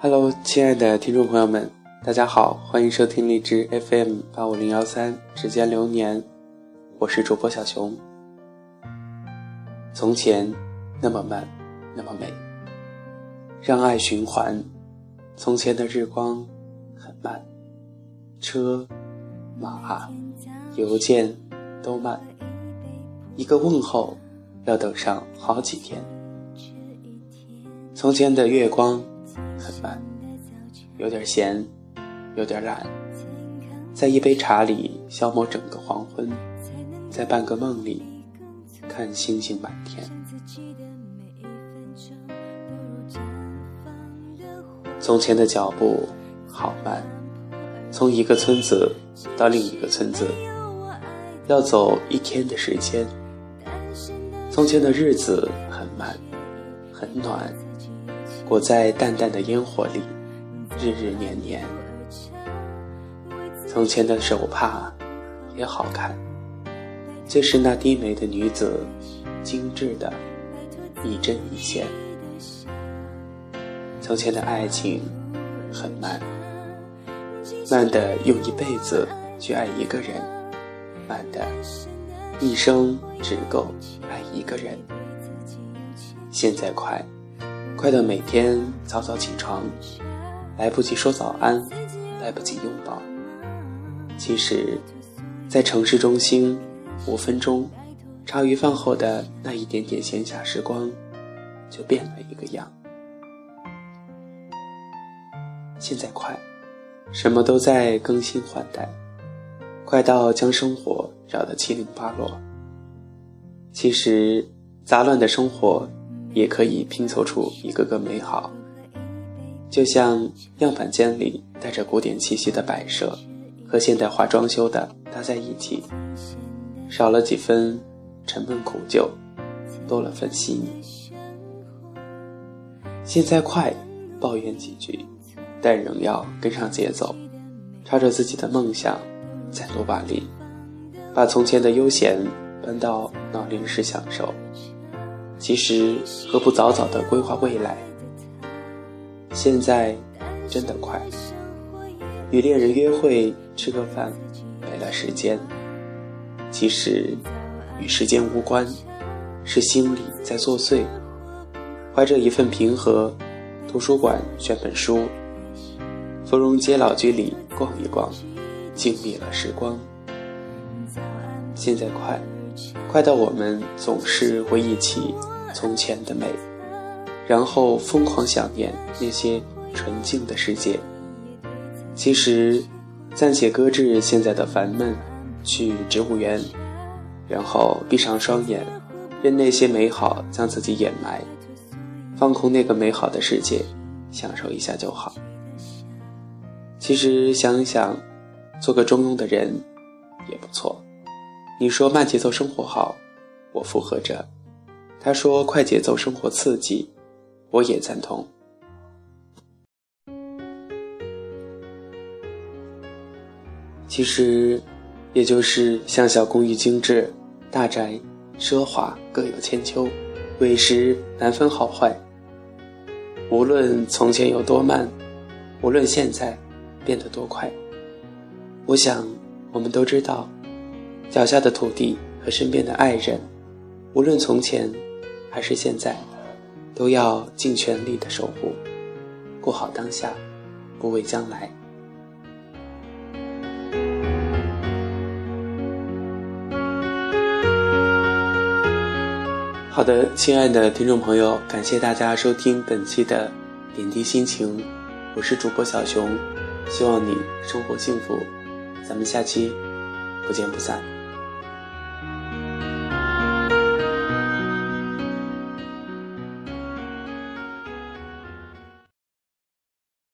Hello，亲爱的听众朋友们，大家好，欢迎收听荔枝 FM 八五零幺三时间流年，我是主播小熊。从前那么慢，那么美，让爱循环。从前的日光很慢，车马邮件都慢，一个问候要等上好几天。从前的月光。有点咸，有点懒，在一杯茶里消磨整个黄昏，在半个梦里看星星满天。从前的脚步好慢，从一个村子到另一个村子，要走一天的时间。从前的日子很慢，很暖。裹在淡淡的烟火里，日日年年。从前的手帕也好看，就是那低眉的女子，精致的，一针一线。从前的爱情很慢，慢的用一辈子去爱一个人，慢的一生只够爱一个人。现在快。快到每天早早起床，来不及说早安，来不及拥抱。其实，在城市中心，五分钟，茶余饭后的那一点点闲暇时光，就变了一个样。现在快，什么都在更新换代，快到将生活扰得七零八落。其实，杂乱的生活。也可以拼凑出一个个美好，就像样板间里带着古典气息的摆设和现代化装修的搭在一起，少了几分沉闷苦旧，多了份细腻。现在快，抱怨几句，但仍要跟上节奏，朝着自己的梦想再努把力，把从前的悠闲搬到闹铃时享受。其实何不早早的规划未来？现在真的快，与恋人约会吃个饭，没了时间。其实与时间无关，是心里在作祟。怀着一份平和，图书馆选本书，芙蓉街老居里逛一逛，静谧了时光。现在快。快到我们总是回忆起从前的美，然后疯狂想念那些纯净的世界。其实，暂且搁置现在的烦闷，去植物园，然后闭上双眼，任那些美好将自己掩埋，放空那个美好的世界，享受一下就好。其实想一想，做个中庸的人也不错。你说慢节奏生活好，我附和着；他说快节奏生活刺激，我也赞同。其实，也就是像小公寓精致，大宅奢华各有千秋，委实难分好坏。无论从前有多慢，无论现在变得多快，我想我们都知道。脚下的土地和身边的爱人，无论从前还是现在，都要尽全力的守护，过好当下，不畏将来。好的，亲爱的听众朋友，感谢大家收听本期的点滴心情，我是主播小熊，希望你生活幸福，咱们下期不见不散。